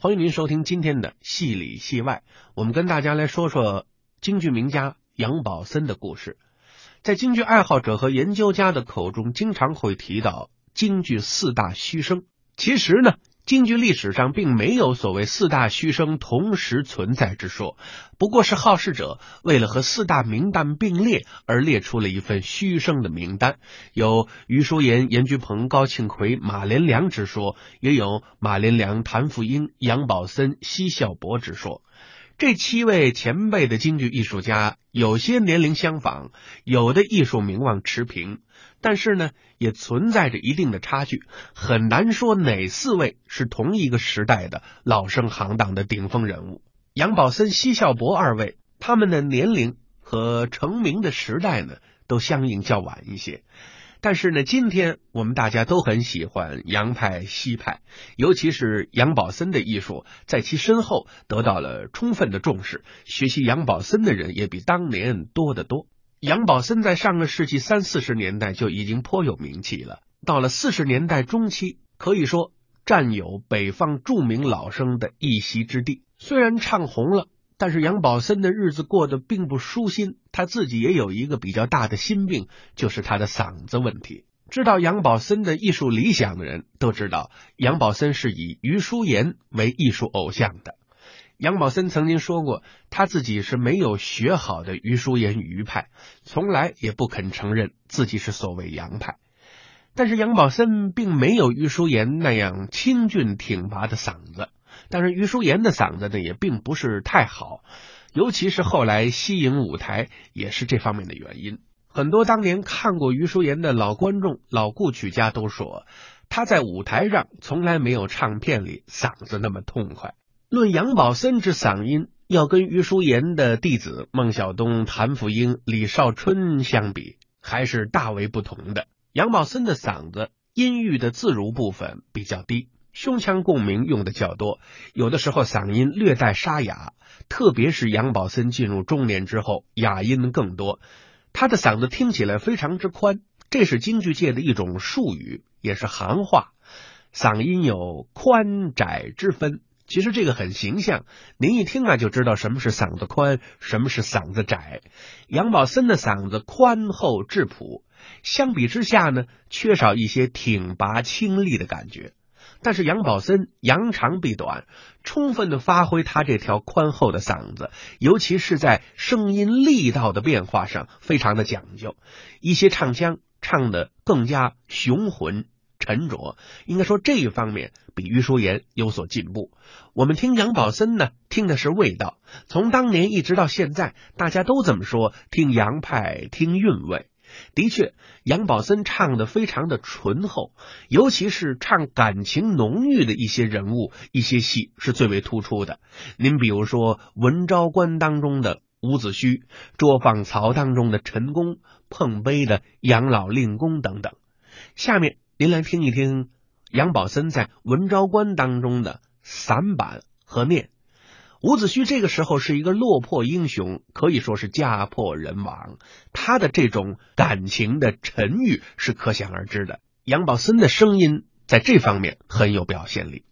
欢迎您收听今天的戏里戏外，我们跟大家来说说京剧名家杨宝森的故事。在京剧爱好者和研究家的口中，经常会提到京剧四大须生。其实呢，京剧历史上并没有所谓四大须生同时存在之说，不过是好事者为了和四大名旦并列而列出了一份须生的名单，有余叔岩、严菊鹏、高庆奎、马连良之说，也有马连良、谭富英、杨宝森、奚孝伯之说。这七位前辈的京剧艺术家，有些年龄相仿，有的艺术名望持平，但是呢，也存在着一定的差距，很难说哪四位是同一个时代的老生行当的顶峰人物。杨宝森、奚孝伯二位，他们的年龄和成名的时代呢，都相应较晚一些。但是呢，今天我们大家都很喜欢杨派、西派，尤其是杨宝森的艺术，在其身后得到了充分的重视。学习杨宝森的人也比当年多得多。杨宝森在上个世纪三四十年代就已经颇有名气了，到了四十年代中期，可以说占有北方著名老生的一席之地。虽然唱红了。但是杨宝森的日子过得并不舒心，他自己也有一个比较大的心病，就是他的嗓子问题。知道杨宝森的艺术理想的人都知道，杨宝森是以余叔岩为艺术偶像的。杨宝森曾经说过，他自己是没有学好的余叔岩余派，从来也不肯承认自己是所谓杨派。但是杨宝森并没有余叔岩那样清俊挺拔的嗓子。但是余淑妍的嗓子呢，也并不是太好，尤其是后来西影舞台，也是这方面的原因。很多当年看过余淑妍的老观众、老故曲家都说，他在舞台上从来没有唱片里嗓子那么痛快。论杨宝森之嗓音，要跟余淑妍的弟子孟小冬、谭富英、李少春相比，还是大为不同的。杨宝森的嗓子音域的自如部分比较低。胸腔共鸣用的较多，有的时候嗓音略带沙哑，特别是杨宝森进入中年之后，哑音更多。他的嗓子听起来非常之宽，这是京剧界的一种术语，也是行话。嗓音有宽窄之分，其实这个很形象，您一听啊就知道什么是嗓子宽，什么是嗓子窄。杨宝森的嗓子宽厚质朴，相比之下呢，缺少一些挺拔清丽的感觉。但是杨宝森扬长避短，充分的发挥他这条宽厚的嗓子，尤其是在声音力道的变化上非常的讲究，一些唱腔唱的更加雄浑沉着。应该说这一方面比余淑妍有所进步。我们听杨宝森呢，听的是味道，从当年一直到现在，大家都这么说，听杨派听韵味。的确，杨宝森唱的非常的醇厚，尤其是唱感情浓郁的一些人物、一些戏是最为突出的。您比如说《文昭关》当中的伍子胥，《捉放曹》当中的陈宫，碰杯的杨老令公等等。下面您来听一听杨宝森在《文昭关》当中的散板和念。伍子胥这个时候是一个落魄英雄，可以说是家破人亡。他的这种感情的沉郁是可想而知的。杨宝森的声音在这方面很有表现力。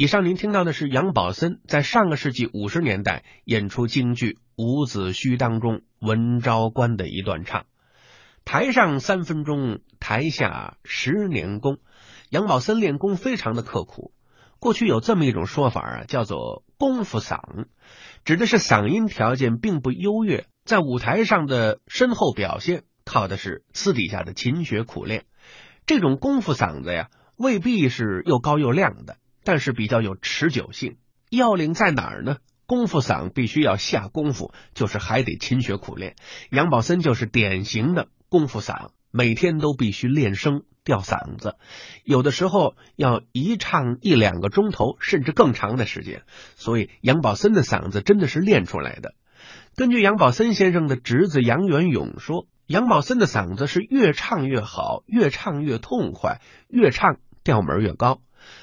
以上您听到的是杨宝森在上个世纪五十年代演出京剧《伍子胥》当中文昭关的一段唱。台上三分钟，台下十年功。杨宝森练功非常的刻苦。过去有这么一种说法啊，叫做“功夫嗓”，指的是嗓音条件并不优越，在舞台上的深厚表现靠的是私底下的勤学苦练。这种功夫嗓子呀，未必是又高又亮的，但是比较有持久性。要领在哪儿呢？功夫嗓必须要下功夫，就是还得勤学苦练。杨宝森就是典型的功夫嗓，每天都必须练声吊嗓子，有的时候要一唱一两个钟头，甚至更长的时间。所以杨宝森的嗓子真的是练出来的。根据杨宝森先生的侄子杨元勇说，杨宝森的嗓子是越唱越好，越唱越痛快，越唱调门越高。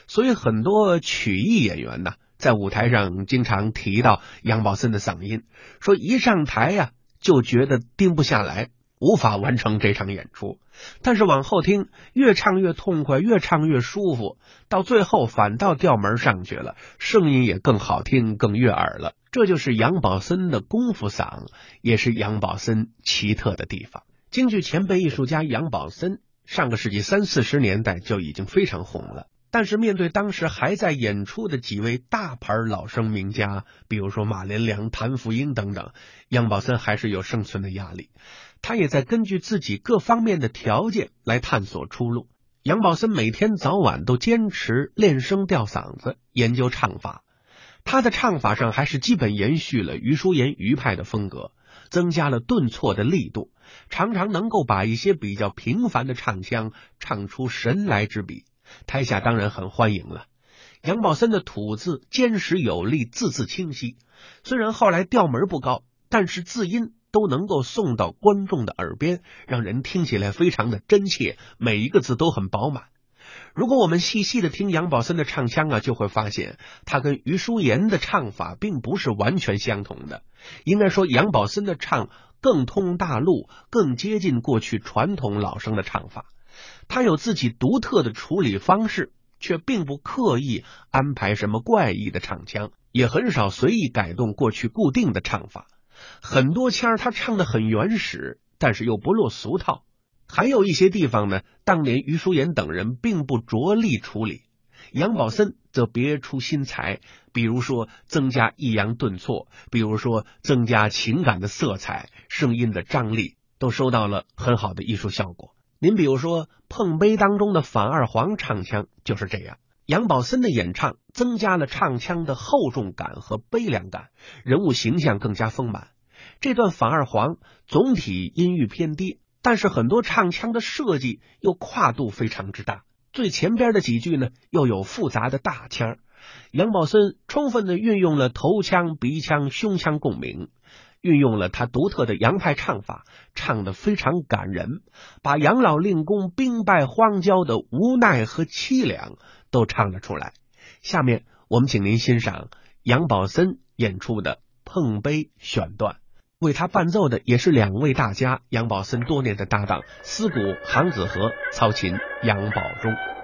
所以很多曲艺演员呢，在舞台上经常提到杨宝森的嗓音，说一上台呀、就觉得盯不下来，无法完成这场演出。但是往后听，越唱越痛快，越唱越舒服，到最后反倒调门上去了，声音也更好听，更悦耳了。这就是杨宝森的功夫嗓，也是杨宝森奇特的地方。京剧前辈艺术家杨宝森，上个世纪三四十年代就已经非常红了。但是面对当时还在演出的几位大牌老生名家，比如说马连良、谭富英等等，杨宝森还是有生存的压力。他也在根据自己各方面的条件来探索出路。杨宝森每天早晚都坚持练声吊嗓子，研究唱法。他的唱法上还是基本延续了余叔岩余派的风格，增加了顿挫的力度，常常能够把一些比较平凡的唱腔唱出神来之笔，台下当然很欢迎了。杨宝森的吐字坚实有力，字字清晰，虽然后来调门不高，但是字音都能够送到观众的耳边，让人听起来非常的真切，每一个字都很饱满。如果我们细细的听杨宝森的唱腔啊，就会发现他跟余叔岩的唱法并不是完全相同的。应该说，杨宝森的唱更通大陆，更接近过去传统老生的唱法。他有自己独特的处理方式，却并不刻意安排什么怪异的唱腔，也很少随意改动过去固定的唱法。很多腔儿他唱的很原始，但是又不落俗套。还有一些地方呢，当年余淑妍等人并不着力处理，杨宝森则别出心裁，比如说增加抑扬顿挫，比如说增加情感的色彩，声音的张力都收到了很好的艺术效果。您比如说《碰杯》当中的反二黄唱腔就是这样，杨宝森的演唱增加了唱腔的厚重感和悲凉感，人物形象更加丰满。这段反二黄总体音域偏低。但是很多唱腔的设计又跨度非常之大，最前边的几句呢又有复杂的大腔。杨宝森充分的运用了头腔、鼻腔、胸腔共鸣，运用了他独特的洋派唱法，唱得非常感人，把杨老令公兵败荒郊的无奈和凄凉都唱了出来。下面我们请您欣赏杨宝森演出的《碰杯》选段。为他伴奏的也是两位大家，杨宝森多年的搭档，司鼓韩子和，操琴杨宝忠。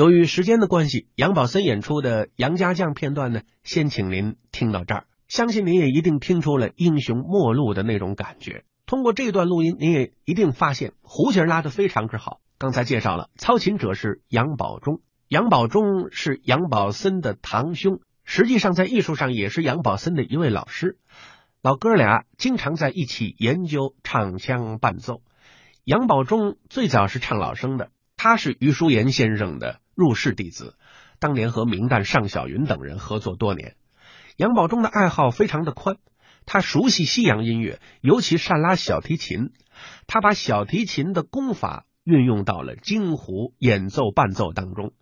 由于时间的关系，杨宝森演出的杨家将片段呢，先请您听到这儿。相信您也一定听出了英雄末路的那种感觉。通过这段录音，您也一定发现胡琴拉得非常之好。刚才介绍了，操琴者是杨宝忠，杨宝忠是杨宝森的堂兄，实际上在艺术上也是杨宝森的一位老师。老哥俩经常在一起研究唱腔伴奏。杨宝忠最早是唱老生的，他是余叔岩先生的入室弟子，当年和名旦尚小云等人合作多年。杨宝忠的爱好非常的宽，他熟悉西洋音乐，尤其善拉小提琴。他把小提琴的功法运用到了京胡演奏伴奏当中。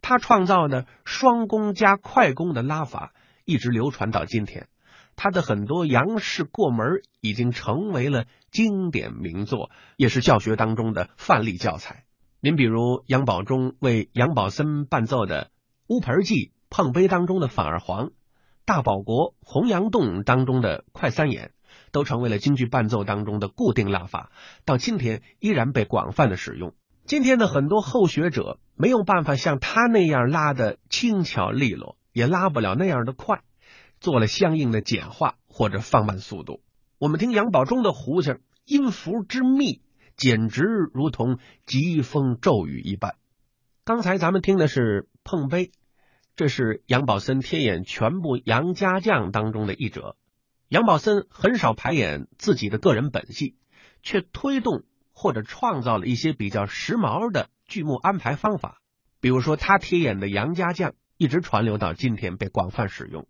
他创造的双弓加快弓的拉法一直流传到今天。他的很多杨氏过门已经成为了经典名作，也是教学当中的范例教材。您比如杨宝忠为杨宝森伴奏的《乌盆记》《碰杯》当中的反二黄，《大保国洪阳洞》当中的快三眼，都成为了京剧伴奏当中的固定拉法，到今天依然被广泛的使用。今天的很多后学者没有办法像他那样拉的轻巧利落，也拉不了那样的快。做了相应的简化或者放慢速度。我们听杨宝忠的胡琴，音符之密，简直如同疾风骤雨一般。刚才咱们听的是《碰杯》，这是杨宝森天演全部杨家将当中的一折。杨宝森很少排演自己的个人本戏，却推动或者创造了一些比较时髦的剧目安排方法。比如说，他贴演的杨家将一直传流到今天，被广泛使用。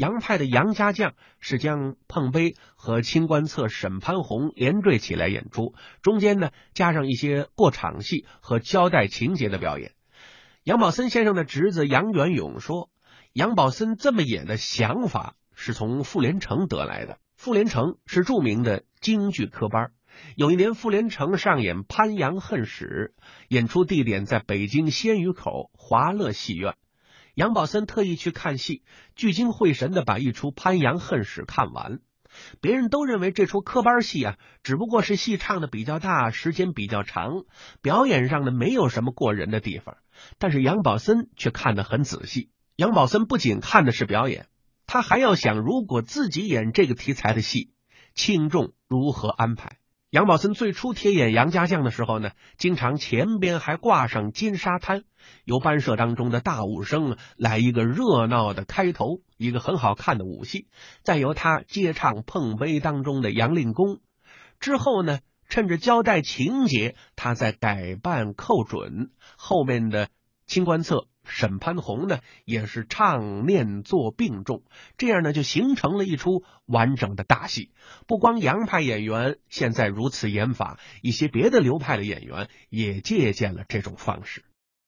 杨派的杨家将是将碰杯和清官侧沈潘红连缀起来演出，中间呢加上一些过场戏和交代情节的表演。杨宝森先生的侄子杨元勇说，杨宝森这么演的想法是从傅连城得来的。傅连城是著名的京剧科班，有一年傅连城上演《潘阳恨史》，演出地点在北京鲜鱼口华乐戏院。杨宝森特意去看戏，聚精会神的把一出《潘阳恨史》看完。别人都认为这出科班戏啊，只不过是戏唱的比较大，时间比较长，表演上呢没有什么过人的地方。但是杨宝森却看得很仔细。杨宝森不仅看的是表演，他还要想，如果自己演这个题材的戏，轻重如何安排。杨宝森最初贴演杨家将的时候呢，经常前边还挂上金沙滩，由班社当中的大武生来一个热闹的开头，一个很好看的武戏，再由他接唱碰杯当中的杨令公，之后呢，趁着交代情节，他再改扮寇准，后面的清官册。沈潘虹呢，也是唱念做并重，这样呢就形成了一出完整的大戏。不光杨派演员现在如此演法，一些别的流派的演员也借鉴了这种方式。